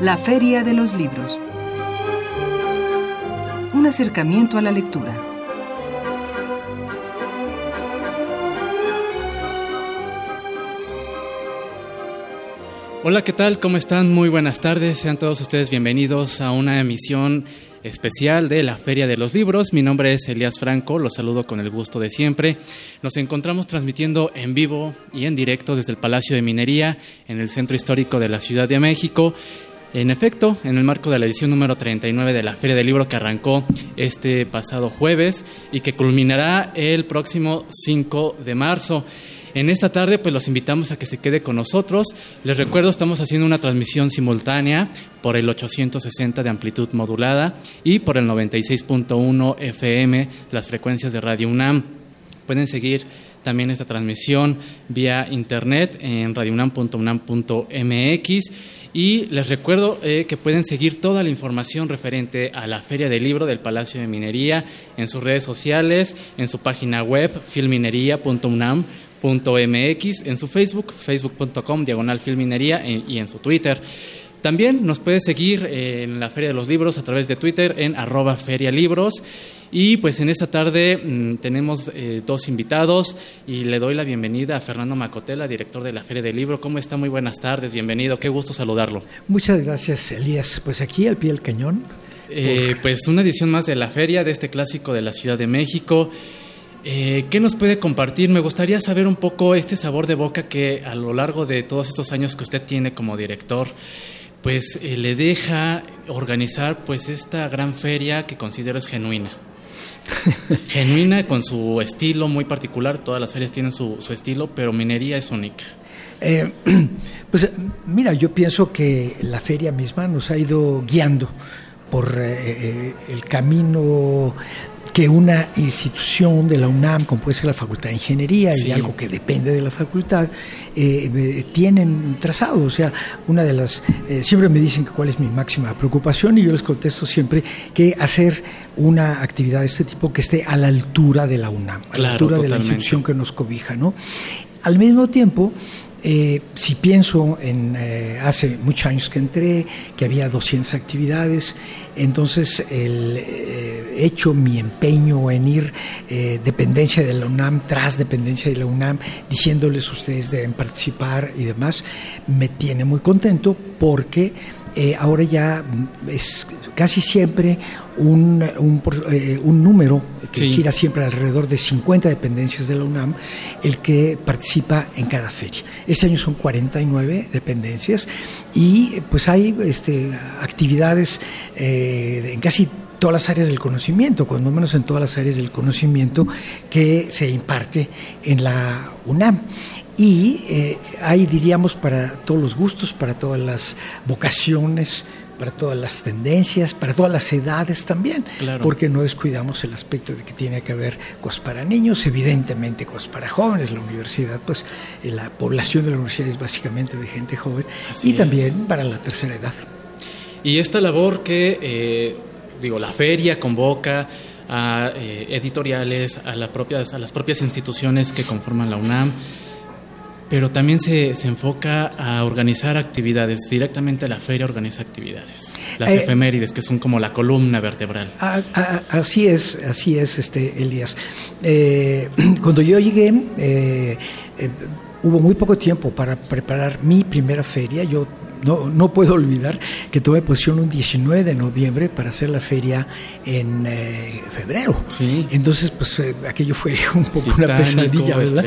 La Feria de los Libros. Un acercamiento a la lectura. Hola, ¿qué tal? ¿Cómo están? Muy buenas tardes. Sean todos ustedes bienvenidos a una emisión especial de la Feria de los Libros. Mi nombre es Elías Franco, los saludo con el gusto de siempre. Nos encontramos transmitiendo en vivo y en directo desde el Palacio de Minería en el Centro Histórico de la Ciudad de México. En efecto, en el marco de la edición número 39 de la Feria del Libro que arrancó este pasado jueves y que culminará el próximo 5 de marzo. En esta tarde, pues los invitamos a que se quede con nosotros. Les recuerdo, estamos haciendo una transmisión simultánea por el 860 de amplitud modulada y por el 96.1 FM, las frecuencias de Radio UNAM. Pueden seguir también esta transmisión vía internet en radiounam.unam.mx y les recuerdo eh, que pueden seguir toda la información referente a la Feria del Libro del Palacio de Minería en sus redes sociales, en su página web filminería.unam .mx, en su Facebook, facebook.com, diagonal filminería, y en su Twitter. También nos puede seguir en la Feria de los Libros a través de Twitter en arroba ferialibros. Y pues en esta tarde mm, tenemos eh, dos invitados y le doy la bienvenida a Fernando Macotela, director de la Feria del Libro. ¿Cómo está? Muy buenas tardes, bienvenido, qué gusto saludarlo. Muchas gracias, Elías. Pues aquí al pie del cañón. Eh, pues una edición más de la feria, de este clásico de la Ciudad de México. Eh, ¿Qué nos puede compartir? Me gustaría saber un poco este sabor de boca que a lo largo de todos estos años que usted tiene como director, pues eh, le deja organizar pues esta gran feria que considero es genuina. genuina con su estilo muy particular, todas las ferias tienen su, estilo, pero minería es única. Eh, pues mira, yo pienso que la feria misma nos ha ido guiando por el camino que una institución de la UNAM, como puede ser la Facultad de Ingeniería y algo que depende de la facultad, eh, eh, tienen trazado. O sea, una de las. Eh, siempre me dicen que cuál es mi máxima preocupación y yo les contesto siempre que hacer una actividad de este tipo que esté a la altura de la UNAM, a la altura de la institución que nos cobija, ¿no? Al mismo tiempo, eh, si pienso en eh, hace muchos años que entré, que había 200 actividades, entonces el eh, hecho mi empeño en ir dependencia de la UNAM tras dependencia de la UNAM, diciéndoles ustedes deben participar y demás, me tiene muy contento porque ahora ya es casi siempre un, un, eh, un número que gira siempre alrededor de 50 dependencias de la UNAM, el que participa en cada feria. Este año son 49 dependencias y pues hay este, actividades eh, en casi todas las áreas del conocimiento, cuando menos en todas las áreas del conocimiento que se imparte en la UNAM. Y eh, hay, diríamos, para todos los gustos, para todas las vocaciones, para todas las tendencias, para todas las edades también, porque no descuidamos el aspecto de que tiene que haber cosas para niños, evidentemente cosas para jóvenes, la universidad, pues eh, la población de la universidad es básicamente de gente joven, y también para la tercera edad. Y esta labor que, eh, digo, la feria convoca a eh, editoriales, a, la propias, a las propias instituciones que conforman la UNAM, pero también se, se, enfoca a organizar actividades. Directamente la feria organiza actividades. Las eh, efemérides, que son como la columna vertebral. así es, así es, este Elías. Eh, cuando yo llegué, eh, hubo muy poco tiempo para preparar mi primera feria. Yo no, no puedo olvidar que tomé posición un 19 de noviembre para hacer la feria en eh, febrero. Sí. Entonces, pues eh, aquello fue un poco una pesadilla, ¿verdad?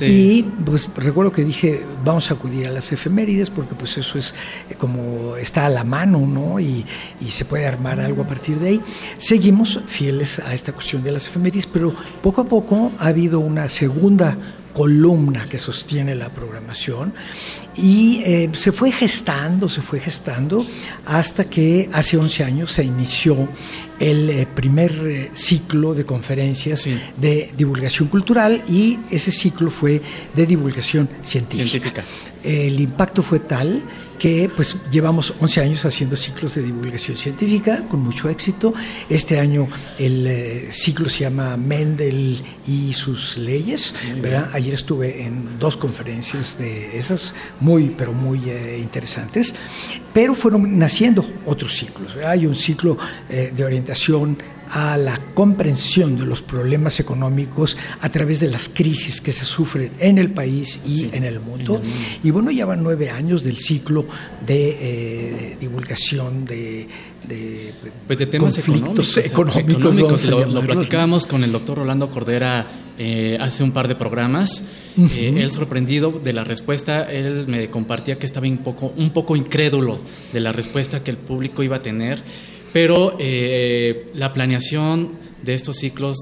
Y pues recuerdo que dije, vamos a acudir a las efemérides porque pues eso es eh, como está a la mano, ¿no? Y, y se puede armar algo a partir de ahí. Seguimos fieles a esta cuestión de las efemérides, pero poco a poco ha habido una segunda columna que sostiene la programación. Y eh, se fue gestando, se fue gestando hasta que hace 11 años se inició el eh, primer eh, ciclo de conferencias de divulgación cultural y ese ciclo fue de divulgación científica. El impacto fue tal que pues llevamos 11 años haciendo ciclos de divulgación científica con mucho éxito. Este año el eh, ciclo se llama Mendel y sus leyes. Ayer estuve en dos conferencias de esas, muy pero muy interesantes, pero fueron naciendo otros ciclos. Hay un ciclo de orientación a la comprensión de los problemas económicos a través de las crisis que se sufren en el país y en, el mundo. Y bueno, ya van nueve años del ciclo de eh, divulgación de, pues de temas económicos. económicos, lo, platicábamos con el doctor Rolando Cordera eh, hace un par de programas. Eh, él sorprendido de la respuesta, él me compartía que estaba un poco, un poco incrédulo de la respuesta que el público iba a tener pero eh, la planeación de estos ciclos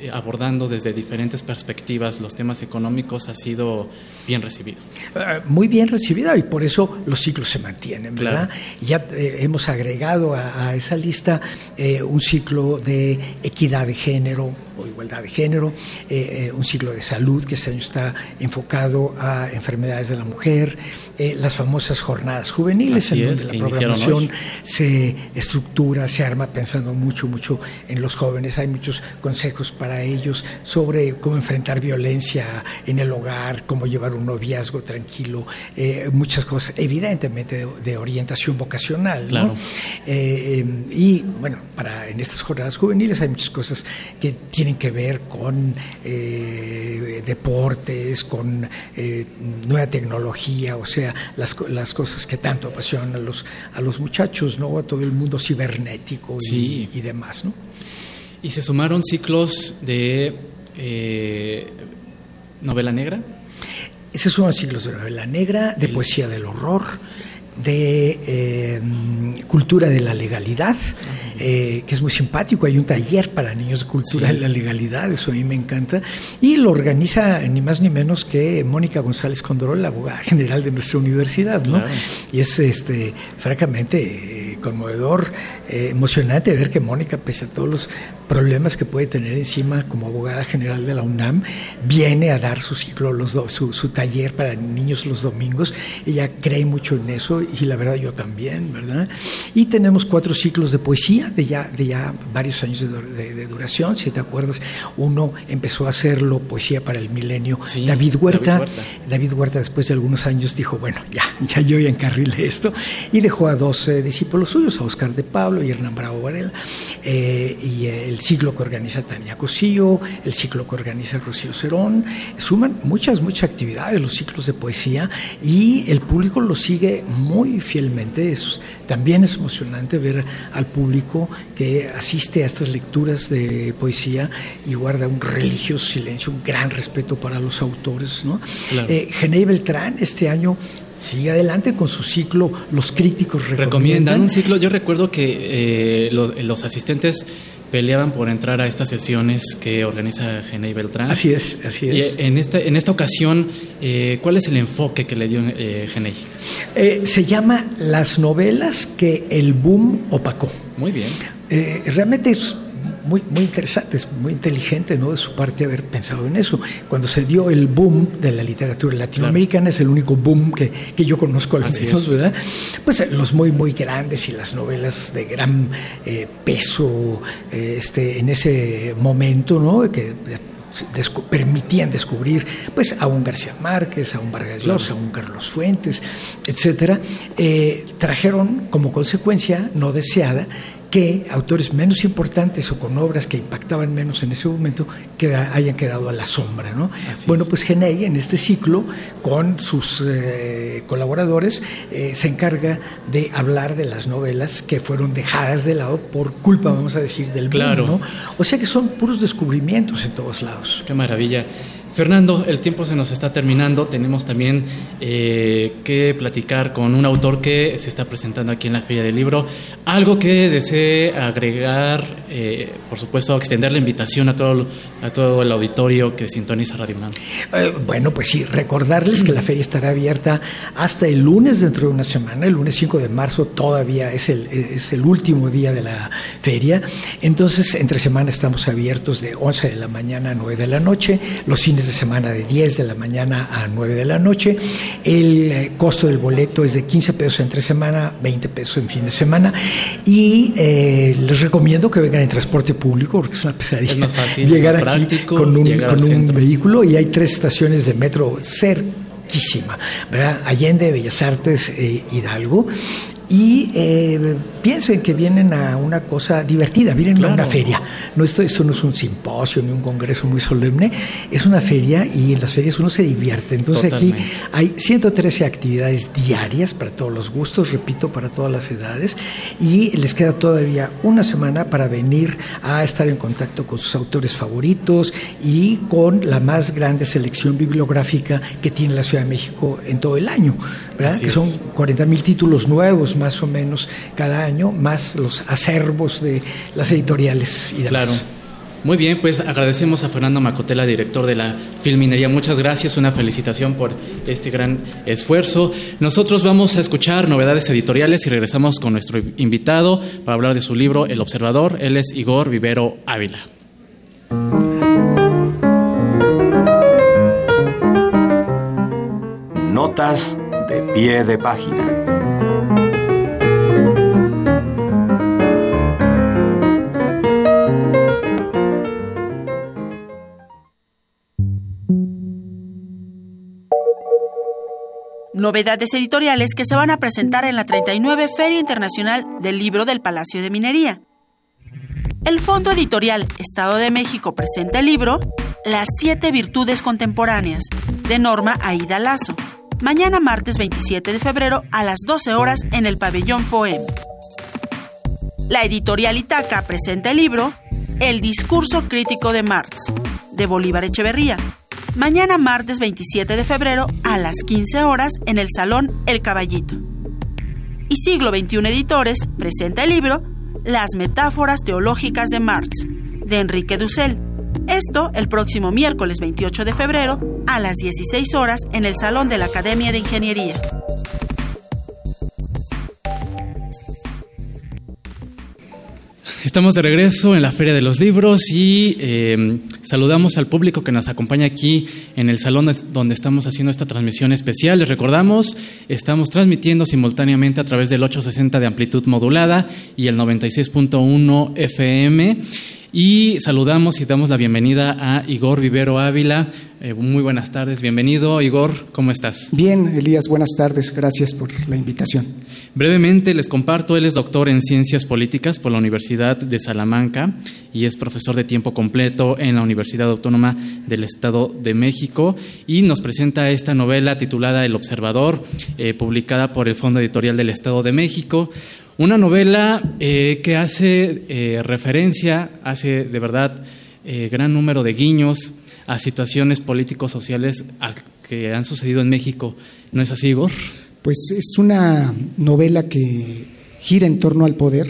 eh, abordando desde diferentes perspectivas los temas económicos ha sido bien recibido. Eh, muy bien recibido y por eso los ciclos se mantienen, ¿verdad? Ya hemos agregado a, esa lista un ciclo de equidad de género, o igualdad de género, eh, eh, un ciclo de salud que este año está enfocado a enfermedades de la mujer, eh, las famosas jornadas juveniles, en donde la programación se estructura, se arma pensando mucho, mucho en los jóvenes. Hay muchos consejos para ellos sobre cómo enfrentar violencia en el hogar, cómo llevar un noviazgo tranquilo, muchas cosas, evidentemente de, orientación vocacional. y bueno, para en estas jornadas juveniles hay muchas cosas que tienen que ver con eh, deportes, con eh, nueva tecnología, o sea, las, las, cosas que tanto apasionan a los, a los muchachos, ¿no? A todo el mundo cibernético y, y demás, ¿no? Y se sumaron ciclos de eh, novela negra. Se suman ciclos de novela negra, de poesía del horror, de cultura de la legalidad, eh, que es muy simpático. Hay un taller para niños de cultura de la legalidad, eso a mí me encanta. Y lo organiza ni más ni menos que Mónica González Condorol, la abogada general de nuestra universidad, ¿no? Y es, este, francamente, eh, conmovedor, eh, emocionante ver que Mónica, pese a todos los problemas que puede tener encima como abogada general de la UNAM, viene a dar su ciclo, los su, su, taller para niños los domingos. Ella cree mucho en eso y la verdad yo también, ¿verdad? Y tenemos cuatro ciclos de poesía de ya, de ya varios años de, duración, si te acuerdas. Uno empezó a hacerlo poesía para el milenio. David, Huerta, David Huerta. después de algunos años dijo, bueno, ya, ya yo ya encarrilé esto. Y dejó a dos eh, suyos, a Oscar de Pablo y Hernán Bravo Varela. Eh, y el ciclo que organiza Tania Cosío, el ciclo que organiza Rocío Cerón. Suman muchas, muchas actividades los ciclos de poesía y el público lo sigue muy fielmente. Es, también es emocionante ver al público que asiste a estas lecturas de poesía y guarda un religioso silencio, un gran respeto para los autores. ¿no? Eh, Beltrán este año sigue adelante con su ciclo Los críticos recomiendan. recomiendan un ciclo, yo recuerdo que eh, los asistentes peleaban por entrar a estas sesiones que organiza Genei Beltrán. Así es, así es. Y en esta, en esta ocasión, eh, ¿cuál es el enfoque que le dio eh, Genei? Eh, se llama Las novelas que el boom opacó. Muy bien. Eh, realmente es muy, muy interesante, es muy inteligente ¿no? de su parte haber pensado en eso. Cuando se dio el boom de la literatura latinoamericana, es el único boom que, que yo conozco al menos, ¿verdad? Pues eh, los muy, muy grandes y las novelas de gran eh, peso eh, este, en ese momento, ¿no? Que permitían descubrir pues a un García Márquez, a un Vargas Llosa, a un Carlos Fuentes, etcétera, trajeron como consecuencia no deseada que autores menos importantes o con obras que impactaban menos en ese momento hayan quedado a la sombra. ¿no? bueno, pues Genei en este ciclo, con sus eh, colaboradores, eh, se encarga de hablar de las novelas que fueron dejadas de lado por culpa, vamos a decir, del claro. ¿no? O sea que son puros descubrimientos en todos lados. Qué maravilla. Fernando, el tiempo se nos está terminando. Tenemos también eh, que platicar con un autor que se está presentando aquí en la Feria del Libro. Algo que desee agregar, eh, por supuesto, extender la invitación a todo, a todo el auditorio que sintoniza Radio UNAM. Eh, bueno, pues sí, recordarles que la feria estará abierta hasta el lunes dentro de una semana. El lunes 5 de marzo todavía es el, es el último día de la feria. Entonces, entre semana estamos abiertos de 11 de la mañana a 9 de la noche. Los de semana de 10 de la mañana a 9 de la noche. El eh, costo del boleto es de 15 pesos entre semana, 20 pesos en fin de semana. Y eh, les recomiendo que vengan en transporte público porque es una pesadilla Es más fácil, llegar es más aquí práctico, con un, con un vehículo y hay tres estaciones de metro cerquísima, ¿verdad? Allende, Bellas Artes, eh, Hidalgo. Y eh, piensen que vienen a una cosa divertida, vienen a una feria. No, esto, esto no es un simposio ni un congreso muy solemne, es una feria y en las ferias uno se divierte. Entonces Totalmente. aquí hay 113 actividades diarias para todos los gustos, repito, para todas las edades, y les queda todavía una semana para venir a estar en contacto con sus autores favoritos y con la más grande selección bibliográfica que tiene la Ciudad de México en todo el año, ¿verdad? Así que son 40 mil títulos nuevos más o menos cada año, más los acervos de las editoriales y demás. Claro. Muy bien, pues agradecemos a Fernando Macotela, director de la Filminería. Muchas gracias, una felicitación por este gran esfuerzo. Nosotros vamos a escuchar novedades editoriales y regresamos con nuestro invitado para hablar de su libro El Observador. Él es Igor Vivero Ávila. Notas de pie de página. Novedades editoriales que se van a presentar en la 39 Feria Internacional del Libro del Palacio de Minería. El Fondo Editorial Estado de México presenta el libro Las siete virtudes contemporáneas, de Norma Aida Lazo. Mañana martes 27 de febrero a las 12 horas en el pabellón FOEM. La editorial Itaca presenta el libro El discurso crítico de Marx, de Bolívar Echeverría. Mañana martes 27 de febrero a las 15 horas en el Salón El Caballito. Y Siglo XXI Editores presenta el libro Las metáforas teológicas de Marx, de Enrique Dussel. Esto el próximo miércoles 28 de febrero a las 16 horas en el Salón de la Academia de Ingeniería. Estamos de regreso en la Feria de los Libros y eh, saludamos al público que nos acompaña aquí en el salón donde estamos haciendo esta transmisión especial. Les recordamos, estamos transmitiendo simultáneamente a través del 860 de amplitud modulada y el 96.1 FM. Y saludamos y damos la bienvenida a Igor Vivero Ávila. Eh, muy buenas tardes, bienvenido Igor, ¿cómo estás? Bien, Elías, buenas tardes. Gracias por la invitación. Brevemente les comparto, él es doctor en Ciencias Políticas por la Universidad de Salamanca y es profesor de tiempo completo en la Universidad Autónoma del Estado de México y nos presenta esta novela titulada El Observador, eh, publicada por el Fondo Editorial del Estado de México. Una novela eh, que hace eh, referencia, hace de verdad eh, gran número de guiños a situaciones políticos sociales a- que han sucedido en México. ¿No es así, Igor? Pues es una novela que gira en torno al poder,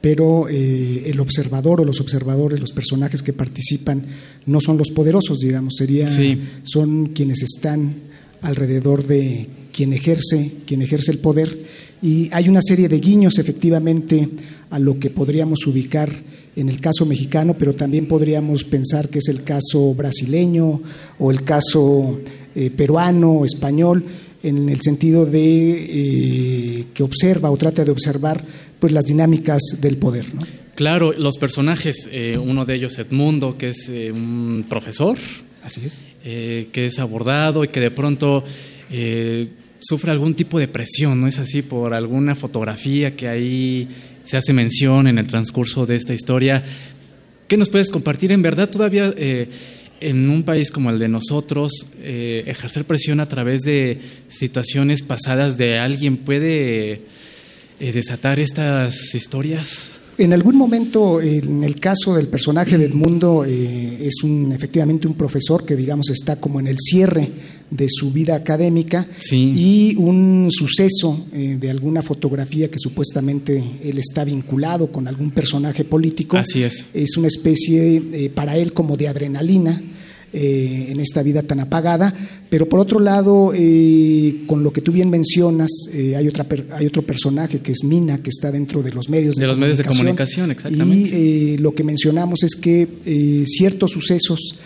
pero eh, el observador o los observadores, los personajes que participan, no son los poderosos, digamos, sería, Sí. son quienes están alrededor de quien ejerce, quien ejerce el poder. Y hay una serie de guiños, efectivamente, a lo que podríamos ubicar en el caso mexicano, pero también podríamos pensar que es el caso brasileño o el caso eh, peruano, español, en el sentido de eh, que observa o trata de observar pues las dinámicas del poder. ¿no? Claro, los personajes, eh, uno de ellos Edmundo, que es un profesor, Así es. que es abordado y que de pronto sufre algún tipo de presión, ¿no es así? Por alguna fotografía que ahí se hace mención en el transcurso de esta historia. ¿Qué nos puedes compartir? En verdad, todavía eh, en un país como el de nosotros, eh, ejercer presión a través de situaciones pasadas de alguien puede eh, desatar estas historias. En algún momento, en el caso del personaje de Edmundo, eh, es un, efectivamente un profesor que, digamos, está como en el cierre de su vida académica y un suceso eh, de alguna fotografía que supuestamente él está vinculado con algún personaje político. Así es. Es una especie eh, para él como de adrenalina eh, en esta vida tan apagada. Pero por otro lado, eh, con lo que tú bien mencionas, eh, hay, otra hay otro personaje que es Mina, que está dentro de los medios de, de los medios de comunicación, exactamente. Y lo que mencionamos es que ciertos sucesos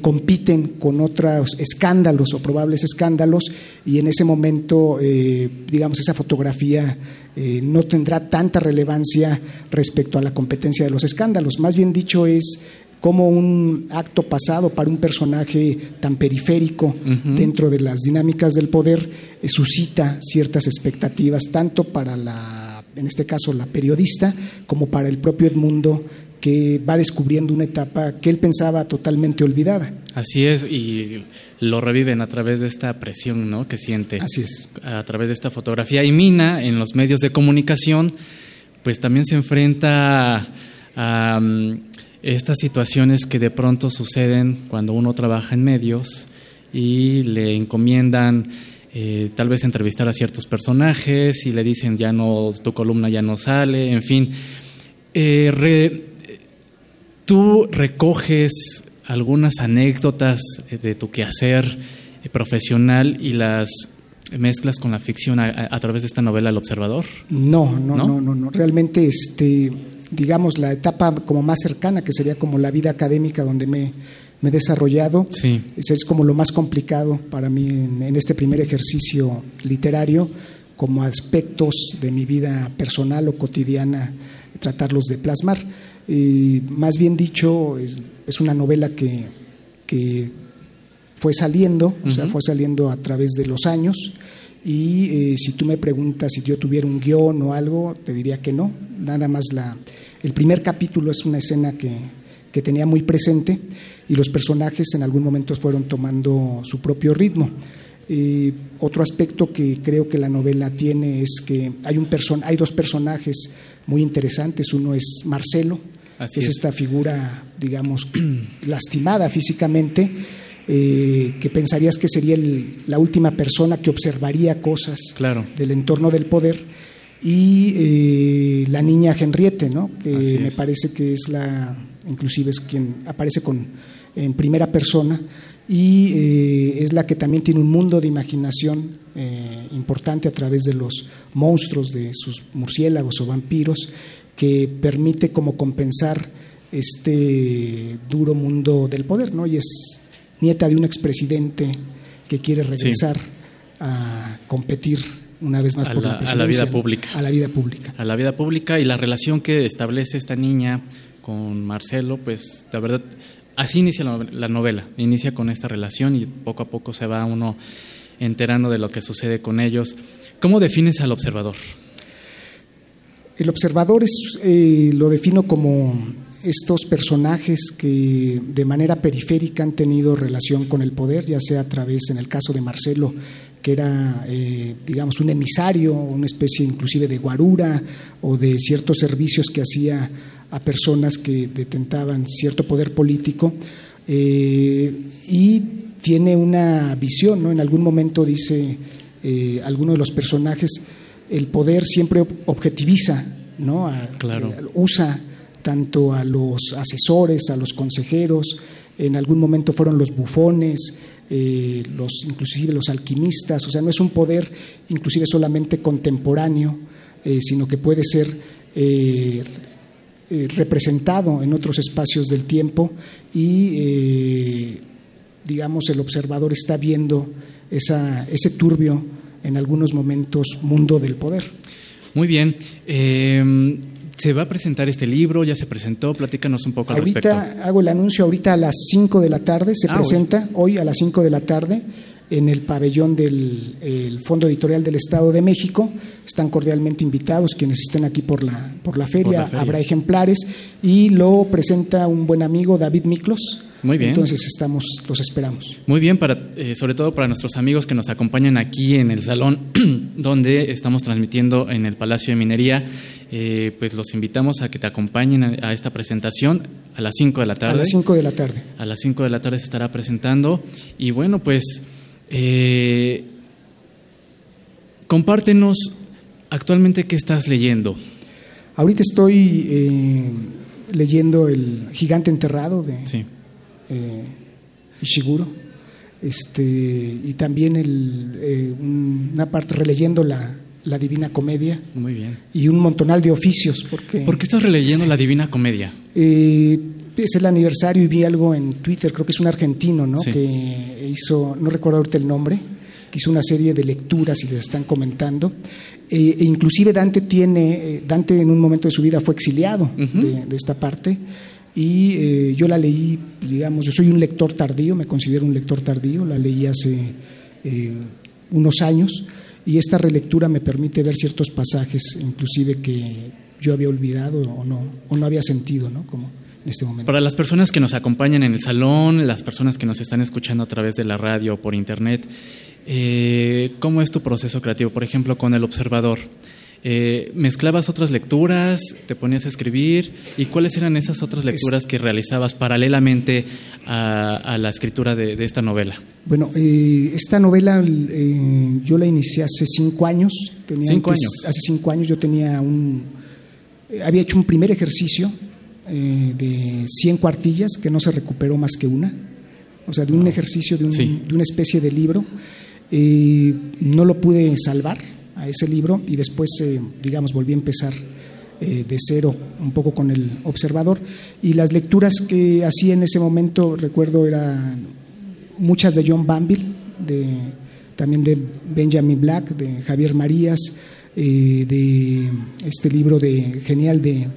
compiten con otros escándalos o probables escándalos y en ese momento, digamos, esa fotografía no tendrá tanta relevancia respecto a la competencia de los escándalos. Más bien dicho es como un acto pasado para un personaje tan periférico dentro de las dinámicas del poder eh, suscita ciertas expectativas, tanto para la, en este caso, la periodista, como para el propio Edmundo, que va descubriendo una etapa que él pensaba totalmente olvidada. Así es, y lo reviven a través de esta presión ¿no? que siente. Así es. A través de esta fotografía. Y Mina, en los medios de comunicación, pues también se enfrenta a estas situaciones que de pronto suceden cuando uno trabaja en medios y le encomiendan eh, tal vez entrevistar a ciertos personajes y le dicen ya no, tu columna ya no sale, en fin. Eh, tú recoges algunas anécdotas de tu quehacer eh, profesional y las mezclas con la ficción a, través de esta novela El Observador? No, no, no, no, no, Realmente, este, digamos, la etapa como más cercana, que sería como la vida académica donde me, he desarrollado, sí. es, como lo más complicado para mí en, este primer ejercicio literario, como aspectos de mi vida personal o cotidiana, tratarlos de plasmar. más bien dicho, es, una novela que, que fue saliendo, o sea, fue saliendo a través de los años. Y eh, si tú me preguntas si yo tuviera un guion o algo, te diría que no. Nada más la, el primer capítulo es una escena que, que tenía muy presente y los personajes en algún momento fueron tomando su propio ritmo. Eh, otro aspecto que creo que la novela tiene es que hay, un person hay dos personajes muy interesantes. Uno es Marcelo, que es, esta figura, digamos, lastimada físicamente eh, que pensarías que sería la última persona que observaría cosas del entorno del poder, y eh, la niña Henriette, ¿no? que me parece que es la, inclusive es quien aparece con, en primera persona, y eh, es la que también tiene un mundo de imaginación importante a través de los monstruos, de sus murciélagos o vampiros, que permite como compensar este duro mundo del poder, ¿no? Y es nieta de un expresidente que quiere regresar a competir una vez más por la, a la vida pública. A la vida pública. A la vida pública y la relación que establece esta niña con Marcelo, pues la verdad, así inicia la, novela, inicia con esta relación y poco a poco se va uno enterando de lo que sucede con ellos. ¿Cómo defines al observador? El observador es, eh, lo defino como estos personajes que de manera periférica han tenido relación con el poder, ya sea a través, en el caso de Marcelo, que era, eh, digamos, un emisario, una especie inclusive de guarura o de ciertos servicios que hacía a personas que detentaban cierto poder político. Eh, y tiene una visión, ¿no? En algún momento dice eh, alguno de los personajes, el poder siempre objetiviza, ¿no? claro. usa tanto a los asesores, a los consejeros, en algún momento fueron los bufones, eh, los, inclusive los alquimistas, o sea, no es un poder inclusive solamente contemporáneo, eh, sino que puede ser eh, representado en otros espacios del tiempo y, digamos, el observador está viendo esa, ese turbio, en algunos momentos, mundo del poder. Muy bien. ¿Se va a presentar este libro? ¿Ya se presentó? Platícanos un poco al ahorita respecto. hago el anuncio ahorita a las 5 de la tarde, se ah, presenta hoy. a las 5 de la tarde en el pabellón del Fondo Editorial del Estado de México. Están cordialmente invitados quienes estén aquí por la, por la, feria. Habrá ejemplares y lo presenta un buen amigo, David Miklos. Muy bien. Entonces estamos, los esperamos. Muy bien, para, eh, sobre todo para nuestros amigos que nos acompañan aquí en el salón donde estamos transmitiendo en el Palacio de Minería eh, pues los invitamos a que te acompañen a, esta presentación a las 5 de la tarde. A las 5 de la tarde. A las 5 de la tarde se estará presentando. Y bueno, pues eh, compártenos actualmente qué estás leyendo. Ahorita estoy eh, leyendo El gigante enterrado de Ishiguro. Este, y también el, una parte releyendo la, la Divina Comedia. Muy bien. Y un montonal de oficios. Porque, ¿Por qué estás releyendo la Divina Comedia? Eh, es el aniversario y vi algo en Twitter, creo que es un argentino, ¿no? Que hizo, no recuerdo ahorita el nombre, que hizo una serie de lecturas y les están comentando. Eh, e inclusive Dante tiene, eh, Dante en un momento de su vida fue exiliado de, esta parte y yo la leí, digamos, yo soy un lector tardío, me considero un lector tardío, la leí hace unos años y esta relectura me permite ver ciertos pasajes, inclusive que yo había olvidado o no, o no había sentido, ¿no? Como en este momento. Para las personas que nos acompañan en el salón, las personas que nos están escuchando a través de la radio o por internet, eh, ¿cómo es tu proceso creativo? Por ejemplo, con el observador. Eh, ¿Mezclabas otras lecturas? ¿Te ponías a escribir? ¿Y cuáles eran esas otras lecturas que realizabas paralelamente a, la escritura de, esta novela? Bueno, eh, esta novela eh, yo la inicié hace cinco años. Tenía ¿Cinco años? Hace cinco años yo tenía un... había hecho un primer ejercicio de 100 cuartillas que no se recuperó más que una. O sea, de un ejercicio, de, de una especie de libro. no lo pude salvar a ese libro y después, eh, digamos, volví a empezar eh, de cero un poco con el observador. Y las lecturas que hacía en ese momento, recuerdo, eran muchas de John Banville, de, también de Benjamin Black, de Javier Marías, eh, de este libro de genial de,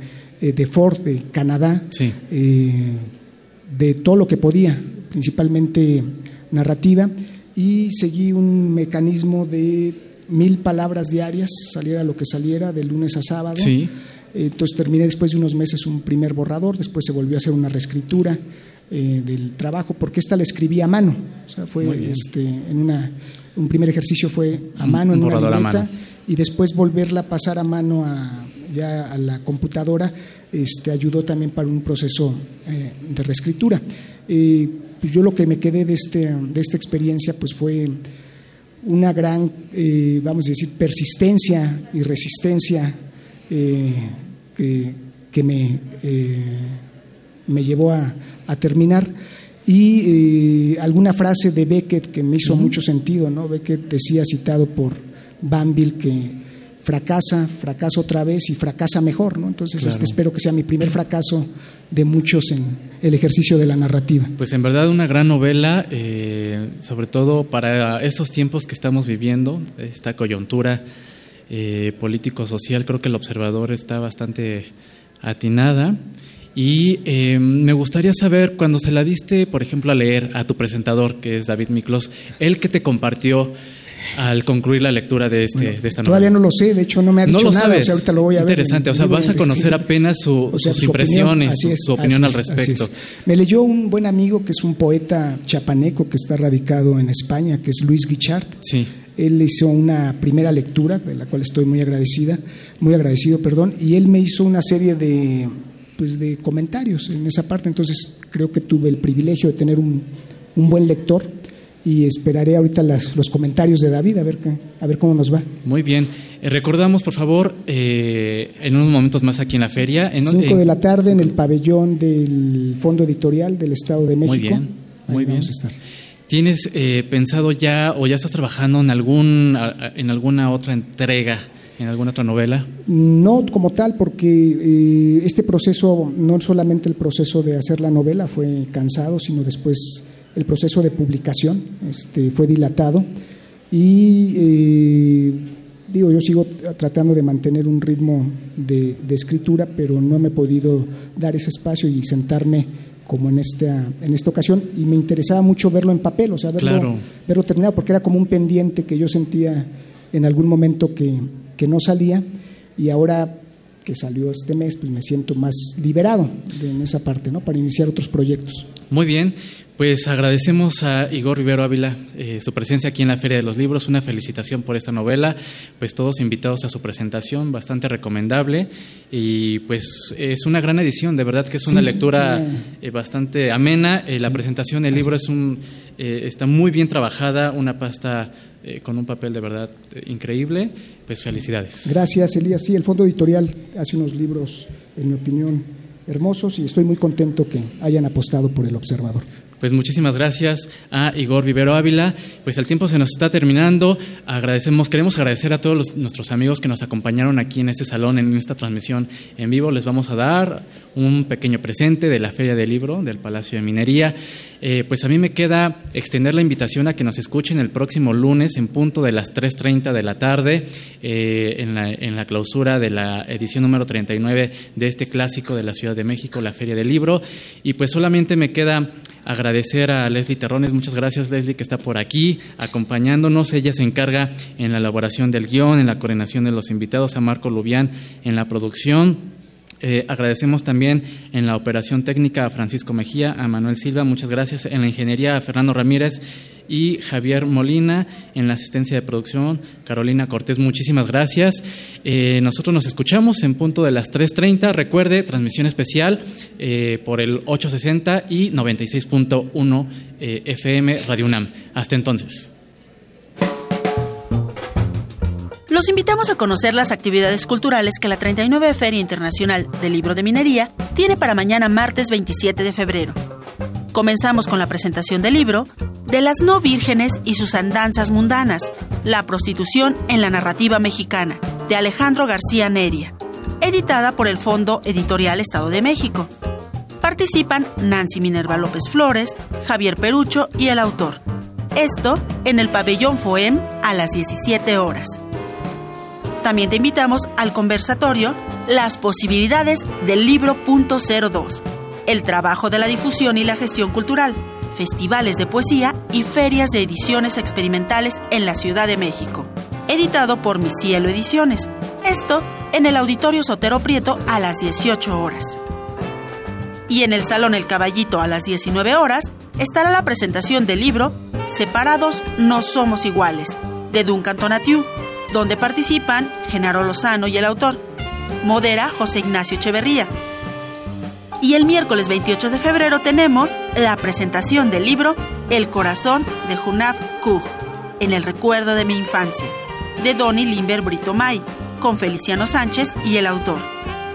de Ford, de Canadá, de todo lo que podía, principalmente narrativa, y seguí un mecanismo de mil palabras diarias, saliera lo que saliera, de lunes a sábado. Entonces terminé después de unos meses un primer borrador, después se volvió a hacer una reescritura eh, del trabajo, porque esta la escribí a mano. O sea, fue este, en una, un primer ejercicio fue a mano en una libreta y después volverla a pasar a mano a, ya a la computadora este, ayudó también para un proceso eh, de reescritura. Eh, pues yo lo que me quedé de, este, de esta experiencia pues fue una gran, eh, vamos a decir, persistencia y resistencia eh, que, me, eh, me llevó a, terminar. Y alguna frase de Beckett que me hizo mucho sentido, ¿no? Beckett decía, citado por Banville, que fracasa, fracasa otra vez y fracasa mejor, ¿no? Entonces este, espero que sea mi primer fracaso de muchos en el ejercicio de la narrativa. Pues en verdad una gran novela, eh, sobre todo para estos tiempos que estamos viviendo, esta coyuntura eh, político-social, creo que el observador está bastante atinada. Y eh, me gustaría saber, cuando se la diste, por ejemplo, a leer a tu presentador, que es David Miklos, él que te compartió al concluir la lectura de, este, de esta novela? Todavía no lo sé, de hecho no me ha dicho nada, o sea, ahorita lo voy a ver. Interesante, o sea, vas a conocer apenas su, sus impresiones, su, opinión al respecto. Me leyó un buen amigo que es un poeta chapaneco que está radicado en España, que es Luis Guichard. Sí. Él hizo una primera lectura, de la cual estoy muy agradecida, muy agradecido, perdón, y él me hizo una serie de pues de comentarios en esa parte, entonces creo que tuve el privilegio de tener un, un buen lector y esperaré ahorita los comentarios de David a ver, a ver cómo nos va. Muy bien. Eh, recordamos, por favor, eh, en unos momentos más aquí en la feria. En, 5 de la tarde en el pabellón del Fondo Editorial del Estado de México. Muy bien, muy bien. ¿Tienes eh, pensado ya o ya estás trabajando en, algún, en alguna otra entrega ¿En alguna otra novela? No como tal, porque este proceso, no solamente el proceso de hacer la novela fue cansado, sino después el proceso de publicación este, fue dilatado y eh, digo, yo sigo tratando de mantener un ritmo de, escritura, pero no me he podido dar ese espacio y sentarme como en esta, en esta ocasión. Y me interesaba mucho verlo en papel, o sea, verlo, verlo terminado, porque era como un pendiente que yo sentía en algún momento que, que no salía. Y ahora que salió este mes, pues me siento más liberado en esa parte, ¿no? Para iniciar otros proyectos. Muy bien, pues agradecemos a Igor Rivero Ávila eh, su presencia aquí en la Feria de los Libros, una felicitación por esta novela, pues todos invitados a su presentación, bastante recomendable. Y pues es una gran edición, de verdad que es una lectura eh, bastante amena, eh, la presentación del libro es un, está muy bien trabajada, una pasta con un papel de verdad increíble, pues felicidades. Gracias Elías, sí, el Fondo Editorial hace unos libros, en mi opinión, hermosos y estoy muy contento que hayan apostado por el observador. Pues muchísimas gracias a Igor Vivero Ávila. Pues el tiempo se nos está terminando. Agradecemos, queremos agradecer a todos nuestros amigos que nos acompañaron aquí en este salón, en esta transmisión en vivo. Les vamos a dar un pequeño presente de la Feria del Libro del Palacio de Minería. Eh, pues a mí me queda extender la invitación a que nos escuchen el próximo lunes en punto de las 3.30 de la tarde eh, en, la, en la clausura de la edición número 39 de este clásico de la Ciudad de México, la Feria del Libro. Y pues solamente me queda agradecer a Leslie Terrones. Muchas gracias, Leslie, que está por aquí acompañándonos. Ella se encarga en la elaboración del guion, en la coordinación de los invitados, a Marco Lubián en la producción. Eh, agradecemos también en la operación técnica a Francisco Mejía, a Manuel Silva, muchas gracias. En la ingeniería a Fernando Ramírez y Javier Molina. En la asistencia de producción, Carolina Cortés, muchísimas gracias. Eh, nosotros nos escuchamos en punto de las 3.30. Recuerde, transmisión especial eh, por el 860 y 96.1 FM Radio UNAM. Hasta entonces. Los invitamos a conocer las actividades culturales que la 39 Feria Internacional del Libro de Minería tiene para mañana martes 27 de febrero. Comenzamos con la presentación del libro De las no vírgenes y sus andanzas mundanas, la prostitución en la narrativa mexicana, de Alejandro García Neria, editada por el Fondo Editorial Estado de México. Participan Nancy Minerva López Flores, Javier Perucho y el autor. Esto en el pabellón FOEM a las 17 horas. También te invitamos al conversatorio Las posibilidades del libro punto 02, el trabajo de la difusión y la gestión cultural, festivales de poesía y ferias de ediciones experimentales en la Ciudad de México, editado por Mi Cielo Ediciones. Esto en el Auditorio Sotero Prieto a las 18 horas. Y en el Salón El Caballito a las 19 horas estará la presentación del libro Separados no somos iguales, de Duncan Tonatiuh donde participan Genaro Lozano y el autor. Modera José Ignacio Echeverría. Y el miércoles 28 de febrero tenemos la presentación del libro El corazón de Junab Kuj, en el recuerdo de mi infancia, de Donny Limber Brito May, con Feliciano Sánchez y el autor.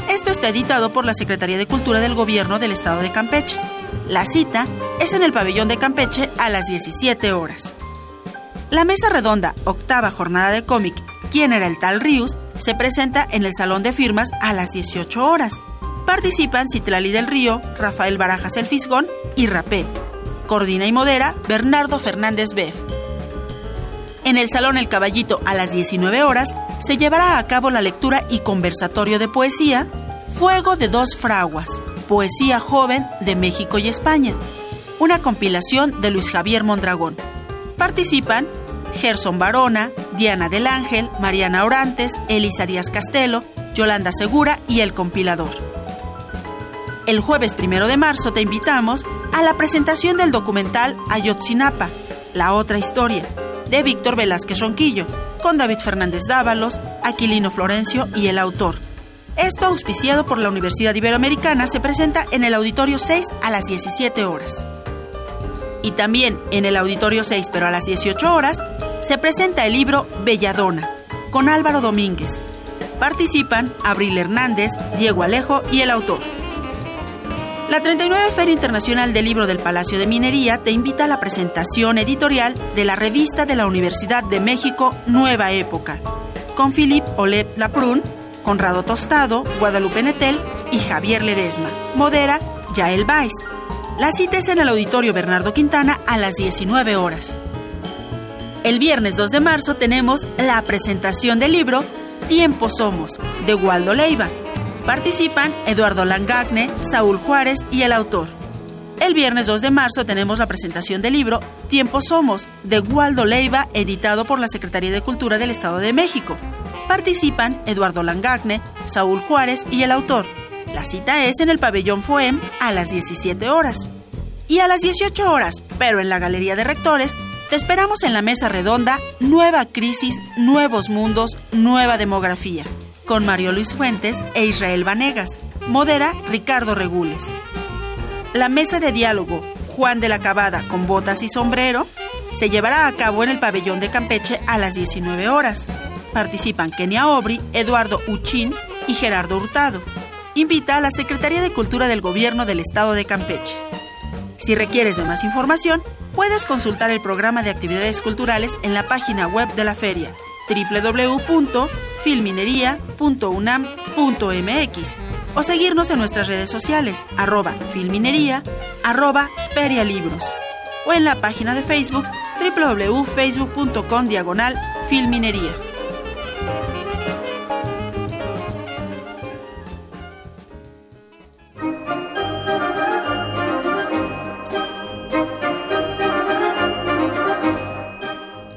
Esto está editado por la Secretaría de Cultura del Gobierno del Estado de Campeche. La cita es en el pabellón de Campeche a las 17 horas. La mesa redonda, octava jornada de cómic quién era el tal Rius, se presenta en el Salón de Firmas a las 18 horas. Participan Citlali del Río, Rafael Barajas El Fisgón y Rapé. Coordina y modera Bernardo Fernández Beff. En el Salón El Caballito a las 19 horas se llevará a cabo la lectura y conversatorio de poesía Fuego de dos fraguas, poesía joven de México y España, una compilación de Luis Javier Mondragón. Participan Gerson Barona, Diana del Ángel, Mariana Orantes, Elisa Díaz Castelo, Yolanda Segura y el compilador. El jueves primero de marzo te invitamos a la presentación del documental Ayotzinapa, la otra historia, de Víctor Velázquez Ronquillo, con David Fernández Dávalos, Aquilino Florencio y el autor. Esto, auspiciado por la Universidad Iberoamericana, se presenta en el Auditorio 6 a las 17 horas. Y también en el Auditorio 6, pero a las 18 horas, se presenta el libro Belladona, con Álvaro Domínguez. Participan Abril Hernández, Diego Alejo y el autor. La 39 Feria Internacional del Libro del Palacio de Minería te invita a la presentación editorial de la revista de la Universidad de México Nueva Época, con Philippe Olet Laprun, Conrado Tostado, Guadalupe Netel y Javier Ledesma. Modera Yael Weiss. La cita es en el Auditorio Bernardo Quintana a las 19 horas. El viernes 2 de marzo tenemos la presentación del libro Tiempo Somos, de Waldo Leiva. Participan Eduardo Langagne, Saúl Juárez y el autor. El viernes 2 de marzo tenemos la presentación del libro Tiempo Somos, de Waldo Leiva, editado por la Secretaría de Cultura del Estado de México. Participan Eduardo Langagne, Saúl Juárez y el autor. La cita es en el pabellón FOEM a las 17 horas. Y a las 18 horas, pero en la Galería de Rectores, te esperamos en la mesa redonda Nueva Crisis, Nuevos Mundos, Nueva Demografía, con Mario Luis Fuentes e Israel Vanegas. Modera Ricardo Regules. La mesa de diálogo Juan de la Cabada con botas y sombrero se llevará a cabo en el pabellón de Campeche a las 19 horas. Participan Kenia Obri, Eduardo Uchín y Gerardo Hurtado. Invita a la Secretaría de Cultura del Gobierno del Estado de Campeche. Si requieres de más información, puedes consultar el programa de actividades culturales en la página web de la feria www.filminería.unam.mx o seguirnos en nuestras redes sociales arroba filminería, arroba ferialibros o en la página de Facebook www.facebook.com diagonal filminería.